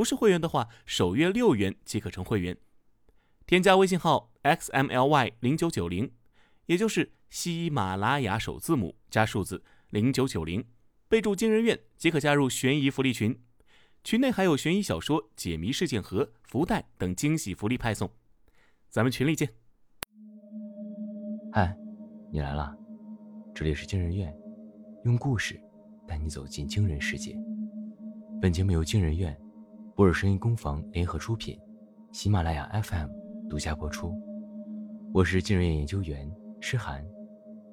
不是会员的话，首月六元即可成会员。添加微信号 xmly 零九九零，也就是喜马拉雅首字母加数字零九九零，备注“惊人院”即可加入悬疑福利群。群内还有悬疑小说、解谜事件盒、福袋等惊喜福利派送。咱们群里见。嗨，你来了，这里是惊人院，用故事带你走进惊人世界。本节目由惊人院。波尔声音工坊联合出品，喜马拉雅 FM 独家播出。我是惊人院研究员诗涵，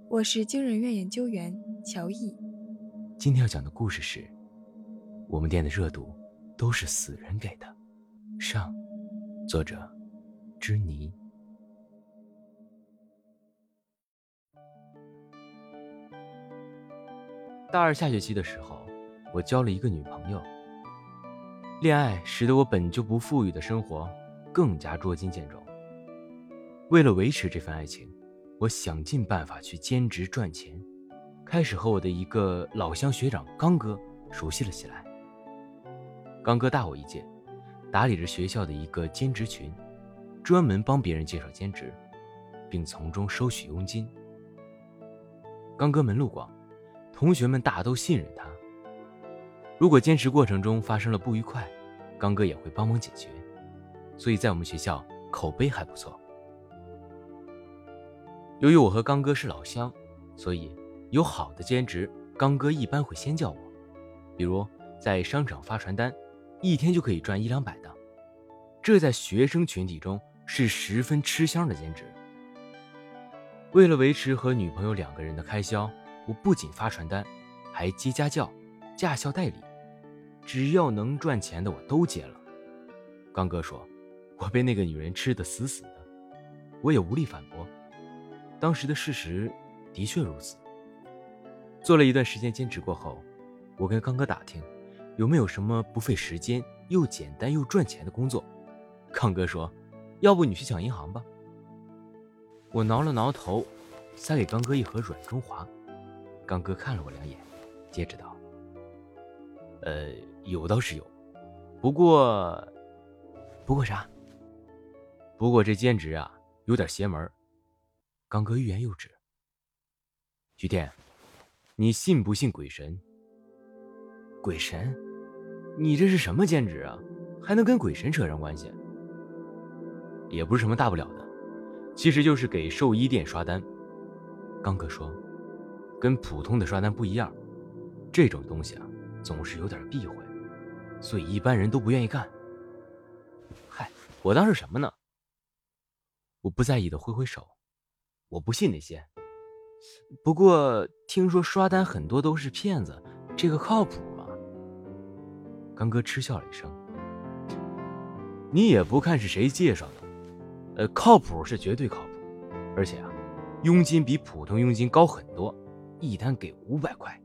我是惊人院研究员乔毅。今天要讲的故事是：我们店的热度都是死人给的。上，作者：芝妮。大二下学期的时候，我交了一个女朋友。恋爱使得我本就不富裕的生活更加捉襟见肘。为了维持这份爱情，我想尽办法去兼职赚钱，开始和我的一个老乡学长刚哥熟悉了起来。刚哥大我一届，打理着学校的一个兼职群，专门帮别人介绍兼职，并从中收取佣金。刚哥门路广，同学们大都信任他。如果坚持过程中发生了不愉快，刚哥也会帮忙解决，所以在我们学校口碑还不错。由于我和刚哥是老乡，所以有好的兼职，刚哥一般会先叫我。比如在商场发传单，一天就可以赚一两百的，这在学生群体中是十分吃香的兼职。为了维持和女朋友两个人的开销，我不仅发传单，还接家教、驾校代理。只要能赚钱的，我都接了。刚哥说，我被那个女人吃得死死的，我也无力反驳。当时的事实的确如此。做了一段时间兼职过后，我跟刚哥打听，有没有什么不费时间又简单又赚钱的工作。刚哥说，要不你去抢银行吧。我挠了挠头，塞给刚哥一盒软中华。刚哥看了我两眼，接着道：“呃。”有倒是有，不过，不过啥？不过这兼职啊，有点邪门。刚哥欲言又止。徐天，你信不信鬼神？鬼神？你这是什么兼职啊？还能跟鬼神扯上关系？也不是什么大不了的，其实就是给寿衣店刷单。刚哥说，跟普通的刷单不一样，这种东西啊，总是有点避讳。所以一般人都不愿意干。嗨，我当是什么呢？我不在意的挥挥手，我不信那些。不过听说刷单很多都是骗子，这个靠谱吗？刚哥嗤笑了一声：“你也不看是谁介绍的，呃，靠谱是绝对靠谱，而且啊，佣金比普通佣金高很多，一单给五百块，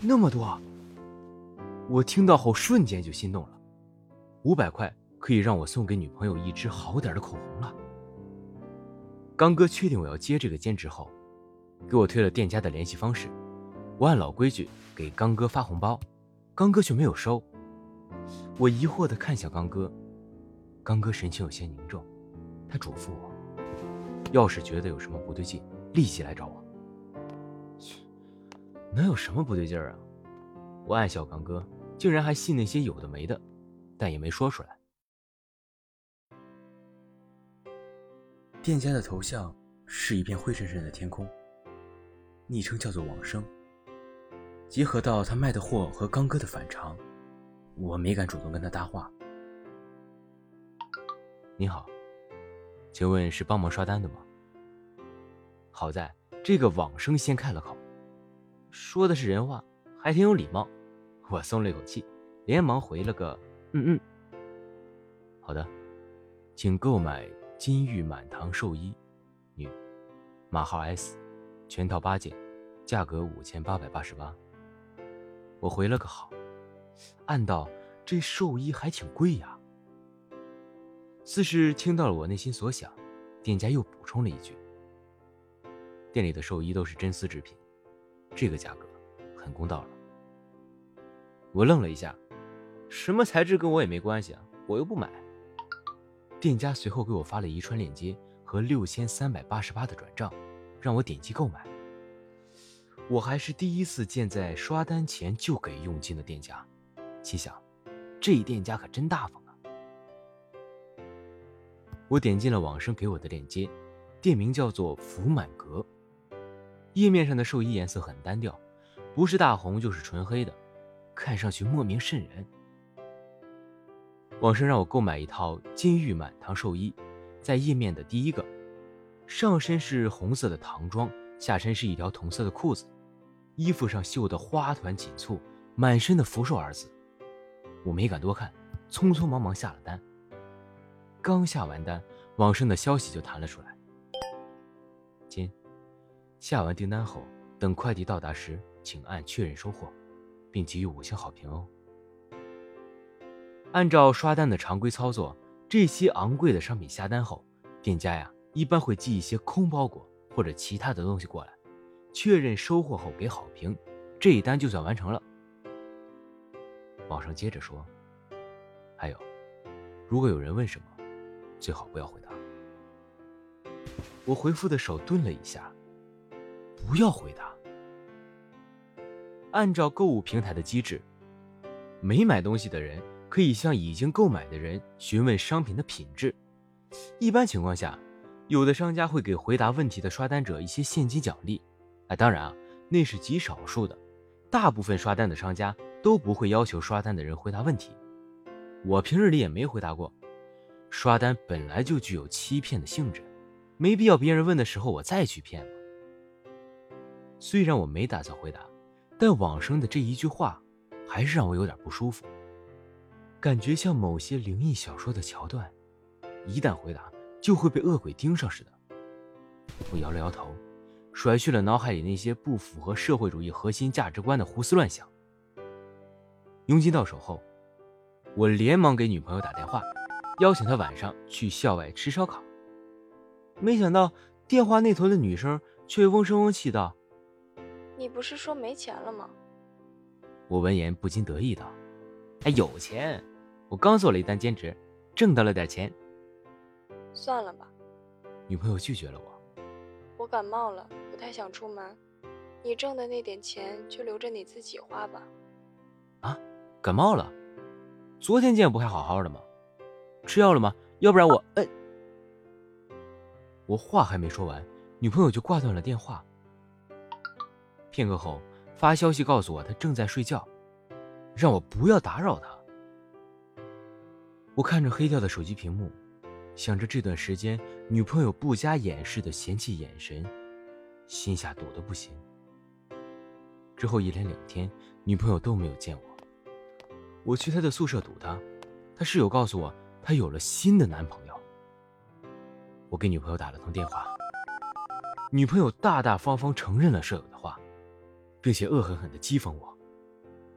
那么多。”我听到后瞬间就心动了，五百块可以让我送给女朋友一支好点的口红了。刚哥确定我要接这个兼职后，给我推了店家的联系方式，我按老规矩给刚哥发红包，刚哥却没有收。我疑惑地看向刚哥，刚哥神情有些凝重，他嘱咐我，要是觉得有什么不对劲，立即来找我。能有什么不对劲儿啊？我暗笑刚哥。竟然还信那些有的没的，但也没说出来。店家的头像是一片灰沉沉的天空，昵称叫做往生。结合到他卖的货和刚哥的反常，我没敢主动跟他搭话。你好，请问是帮忙刷单的吗？好在这个往生先开了口，说的是人话，还挺有礼貌。我松了一口气，连忙回了个“嗯嗯。好的，请购买金玉满堂寿衣，女，码号 S，全套八件，价格五千八百八十八。我回了个好，暗道这寿衣还挺贵呀。似是听到了我内心所想，店家又补充了一句：“店里的寿衣都是真丝制品，这个价格很公道了。”我愣了一下，什么材质跟我也没关系啊，我又不买。店家随后给我发了一串链接和六千三百八十八的转账，让我点击购买。我还是第一次见在刷单前就给佣金的店家，心想，这店家可真大方啊！我点进了网生给我的链接，店名叫做福满阁。页面上的寿衣颜色很单调，不是大红就是纯黑的，看上去莫名瘆人。网生让我购买一套金玉满堂寿衣，在页面的第一个，上身是红色的唐装，下身是一条同色的裤子，衣服上绣的花团锦簇，满身的福寿二字。我没敢多看，匆匆忙忙下了单。刚下完单，网生的消息就弹了出来：“亲，下完订单后，等快递到达时，请按确认收货，并给予五星好评哦。”按照刷单的常规操作，这些昂贵的商品下单后，店家呀一般会寄一些空包裹或者其他的东西过来，确认收货后给好评，这一单就算完成了。网上接着说：“还有，如果有人问什么，最好不要回答。”我回复的手顿了一下，不要回答。按照购物平台的机制，没买东西的人。可以向已经购买的人询问商品的品质。一般情况下，有的商家会给回答问题的刷单者一些现金奖励。啊，当然啊，那是极少数的，大部分刷单的商家都不会要求刷单的人回答问题。我平日里也没回答过。刷单本来就具有欺骗的性质，没必要别人问的时候我再去骗。虽然我没打算回答，但网生的这一句话，还是让我有点不舒服。感觉像某些灵异小说的桥段，一旦回答就会被恶鬼盯上似的。我摇了摇头，甩去了脑海里那些不符合社会主义核心价值观的胡思乱想。佣金到手后，我连忙给女朋友打电话，邀请她晚上去校外吃烧烤。没想到电话那头的女生却嗡声嗡气道：“你不是说没钱了吗？”我闻言不禁得意道。哎有钱，我刚做了一单兼职，挣到了点钱。算了吧，女朋友拒绝了我。我感冒了，不太想出门，你挣的那点钱就留着你自己花吧。啊，感冒了？昨天见不还好好的吗？吃药了吗？要不然我……呃……我话还没说完，女朋友就挂断了电话。片刻后，发消息告诉我她正在睡觉。让我不要打扰他。我看着黑掉的手机屏幕，想着这段时间女朋友不加掩饰的嫌弃眼神，心下堵得不行。之后一连两天，女朋友都没有见我。我去她的宿舍堵她，她室友告诉我她有了新的男朋友。我给女朋友打了通电话，女朋友大大方方承认了舍友的话，并且恶狠狠地讥讽我。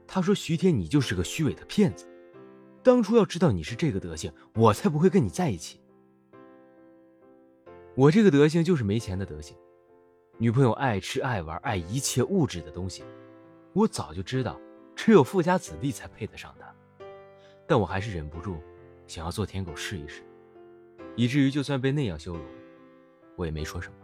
他说：“徐天，你就是个虚伪的骗子。当初要知道你是这个德行，我才不会跟你在一起。我这个德行就是没钱的德行。女朋友爱吃爱玩，爱一切物质的东西。我早就知道，只有富家子弟才配得上她。但我还是忍不住，想要做舔狗试一试，以至于就算被那样羞辱，我也没说什么。”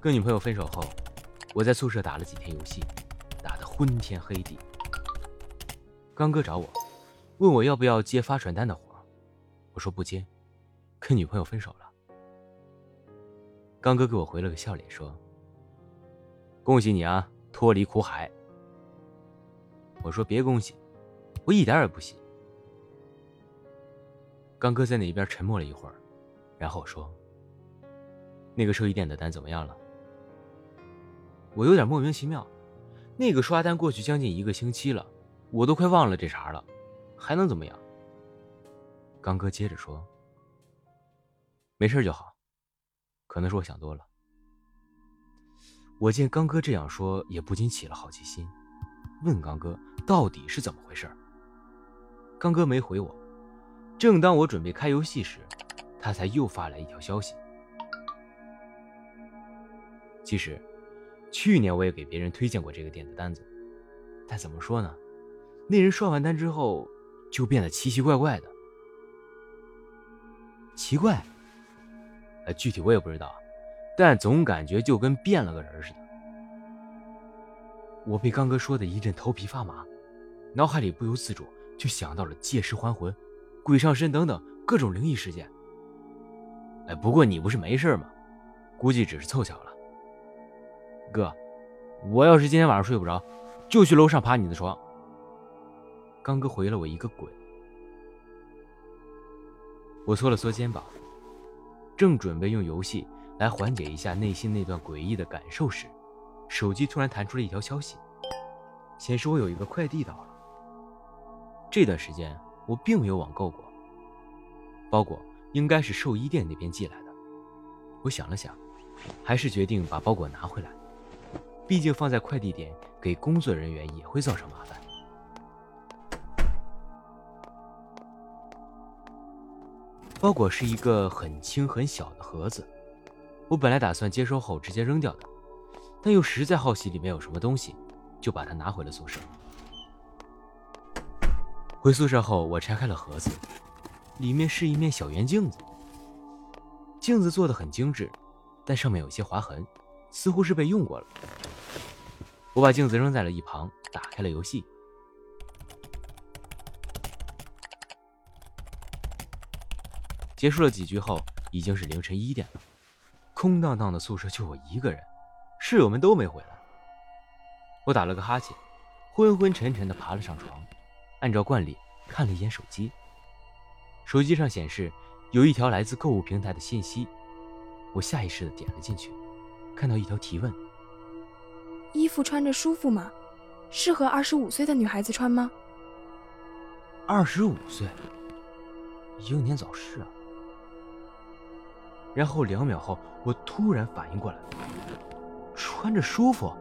跟女朋友分手后，我在宿舍打了几天游戏，打得昏天黑地。刚哥找我，问我要不要接发传单的活，我说不接，跟女朋友分手了。刚哥给我回了个笑脸，说：“恭喜你啊，脱离苦海。”我说：“别恭喜，我一点也不喜。”刚哥在那边沉默了一会儿，然后说。那个寿衣店的单怎么样了？我有点莫名其妙。那个刷单过去将近一个星期了，我都快忘了这茬了，还能怎么样？刚哥接着说：“没事就好，可能是我想多了。”我见刚哥这样说，也不禁起了好奇心，问刚哥到底是怎么回事。刚哥没回我。正当我准备开游戏时，他才又发来一条消息。其实，去年我也给别人推荐过这个店的单子，但怎么说呢？那人刷完单之后，就变得奇奇怪怪的。奇怪？呃，具体我也不知道，但总感觉就跟变了个人似的。我被刚哥说的一阵头皮发麻，脑海里不由自主就想到了借尸还魂。鬼上身等等各种灵异事件。哎，不过你不是没事吗？估计只是凑巧了。哥，我要是今天晚上睡不着，就去楼上爬你的床。刚哥回了我一个滚。我缩了缩肩膀，正准备用游戏来缓解一下内心那段诡异的感受时，手机突然弹出了一条消息，显示我有一个快递到了。这段时间。我并没有网购过，包裹应该是寿衣店那边寄来的。我想了想，还是决定把包裹拿回来，毕竟放在快递点给工作人员也会造成麻烦。包裹是一个很轻很小的盒子，我本来打算接收后直接扔掉的，但又实在好奇里面有什么东西，就把它拿回了宿舍。回宿舍后，我拆开了盒子，里面是一面小圆镜子。镜子做的很精致，但上面有些划痕，似乎是被用过了。我把镜子扔在了一旁，打开了游戏。结束了几局后，已经是凌晨一点了，空荡荡的宿舍就我一个人，室友们都没回来。我打了个哈欠，昏昏沉沉的爬了上床。按照惯例看了一眼手机，手机上显示有一条来自购物平台的信息，我下意识的点了进去，看到一条提问：衣服穿着舒服吗？适合二十五岁的女孩子穿吗？二十五岁，英年早逝啊！然后两秒后，我突然反应过来，穿着舒服，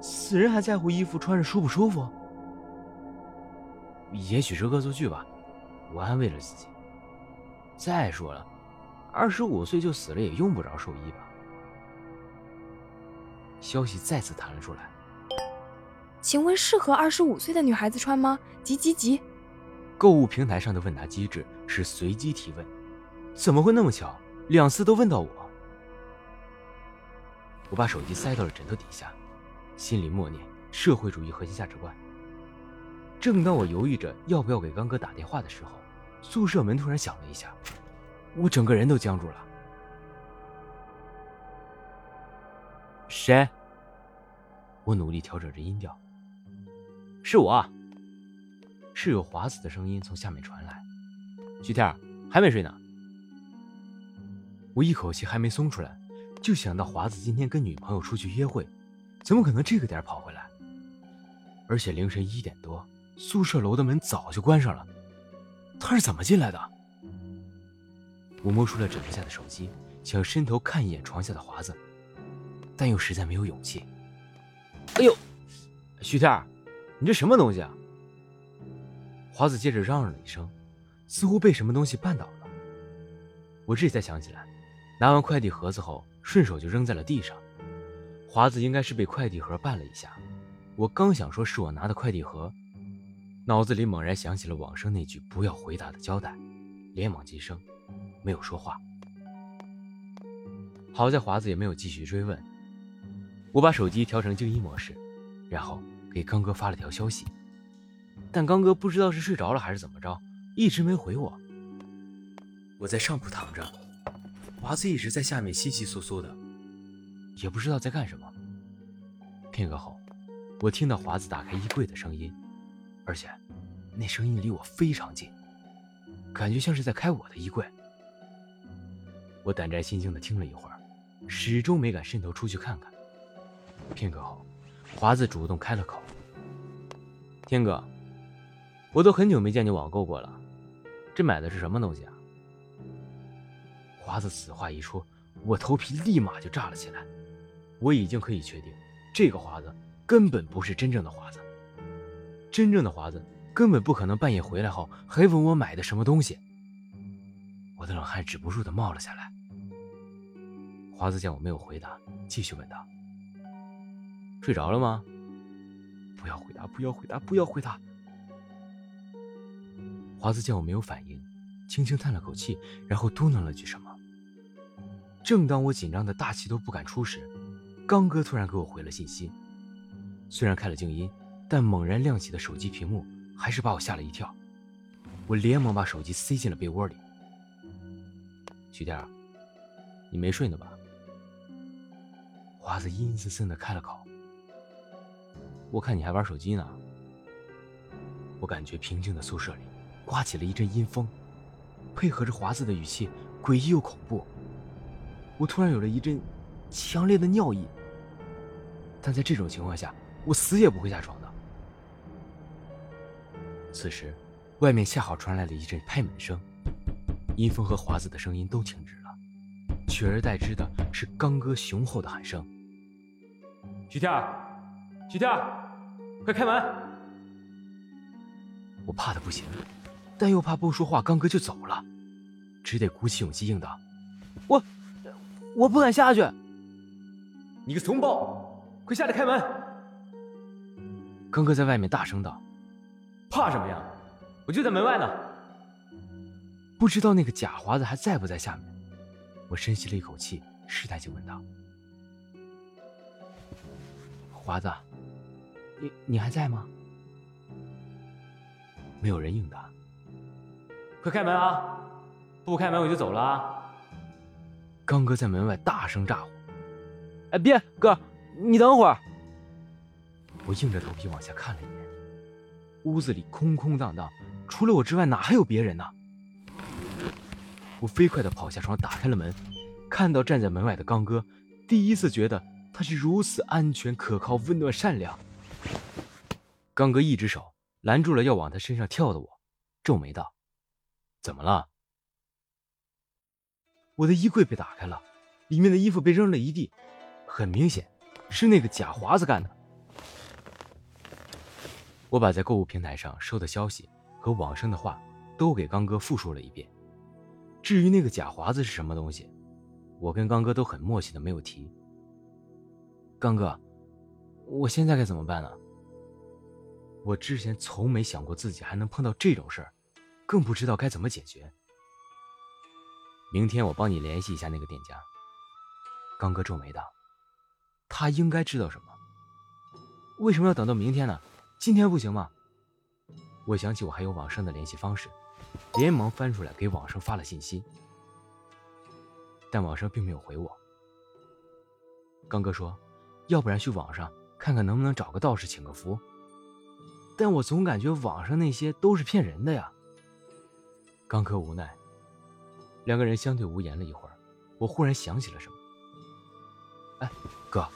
死人还在乎衣服穿着舒不舒服？也许是恶作剧吧，我安慰了自己。再说了，二十五岁就死了也用不着寿衣吧？消息再次弹了出来，请问适合二十五岁的女孩子穿吗？急急急！购物平台上的问答机制是随机提问，怎么会那么巧，两次都问到我？我把手机塞到了枕头底下，心里默念社会主义核心价值观。正当我犹豫着要不要给刚哥打电话的时候，宿舍门突然响了一下，我整个人都僵住了。谁？我努力调整着音调。是我。室友华子的声音从下面传来。徐天还没睡呢。我一口气还没松出来，就想到华子今天跟女朋友出去约会，怎么可能这个点跑回来？而且凌晨一点多。宿舍楼的门早就关上了，他是怎么进来的？我摸出了枕头下的手机，想伸头看一眼床下的华子，但又实在没有勇气。哎呦，徐天，你这什么东西啊？华子接着嚷嚷了一声，似乎被什么东西绊倒了。我这才想起来，拿完快递盒子后，顺手就扔在了地上。华子应该是被快递盒绊了一下。我刚想说是我拿的快递盒。脑子里猛然想起了往生那句“不要回答”的交代，连忙噤声，没有说话。好在华子也没有继续追问。我把手机调成静音模式，然后给刚哥发了条消息，但刚哥不知道是睡着了还是怎么着，一直没回我。我在上铺躺着，华子一直在下面窸窸窣窣的，也不知道在干什么。片刻后，我听到华子打开衣柜的声音。而且，那声音离我非常近，感觉像是在开我的衣柜。我胆战心惊的听了一会儿，始终没敢伸头出去看看。片刻后，华子主动开了口：“天哥，我都很久没见你网购过了，这买的是什么东西啊？”华子此话一出，我头皮立马就炸了起来。我已经可以确定，这个华子根本不是真正的华子。真正的华子根本不可能半夜回来后还问我买的什么东西。我的冷汗止不住的冒了下来。华子见我没有回答，继续问道：“睡着了吗？”“不要回答，不要回答，不要回答。”华子见我没有反应，轻轻叹了口气，然后嘟囔了句什么。正当我紧张的大气都不敢出时，刚哥突然给我回了信息。虽然开了静音，但猛然亮起的手机屏幕还是把我吓了一跳。我连忙把手机塞进了被窝里。徐天，你没睡呢吧？华子阴森森的开了口。我看你还玩手机呢。我感觉平静的宿舍里刮起了一阵阴风，配合着华子的语气，诡异又恐怖。我突然有了一阵强烈的尿意。但在这种情况下，我死也不会下床的。此时，外面恰好传来了一阵拍门声。阴风和华子的声音都停止了，取而代之的是刚哥雄厚的喊声：“徐天，徐天，快开门！”我怕的不行，但又怕不说话，刚哥就走了，只得鼓起勇气应道：“我，我不敢下去。”你个怂包，快下来开门！刚哥在外面大声道：“怕什么呀？我就在门外呢。”不知道那个假华子还在不在下面？我深吸了一口气，试探性问道：“华子，你你还在吗？”没有人应答。快开门啊！不开门我就走了啊！刚哥在门外大声咋呼：“哎，别，哥，你等会儿。”我硬着头皮往下看了一眼，屋子里空空荡荡，除了我之外，哪还有别人呢？我飞快地跑下床，打开了门，看到站在门外的刚哥，第一次觉得他是如此安全、可靠、温暖、善良。刚哥一只手拦住了要往他身上跳的我，皱眉道：“怎么了？”我的衣柜被打开了，里面的衣服被扔了一地，很明显是那个假华子干的。我把在购物平台上收的消息和网上的话都给刚哥复述了一遍。至于那个假华子是什么东西，我跟刚哥都很默契的没有提。刚哥，我现在该怎么办呢？我之前从没想过自己还能碰到这种事儿，更不知道该怎么解决。明天我帮你联系一下那个店家。刚哥皱眉道：“他应该知道什么？为什么要等到明天呢？今天不行吗？”我想起我还有网上的联系方式。连忙翻出来给网上发了信息，但网上并没有回我。刚哥说，要不然去网上看看能不能找个道士请个符，但我总感觉网上那些都是骗人的呀。刚哥无奈，两个人相对无言了一会儿，我忽然想起了什么。哎，哥，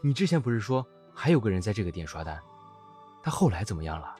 你之前不是说还有个人在这个店刷单，他后来怎么样了？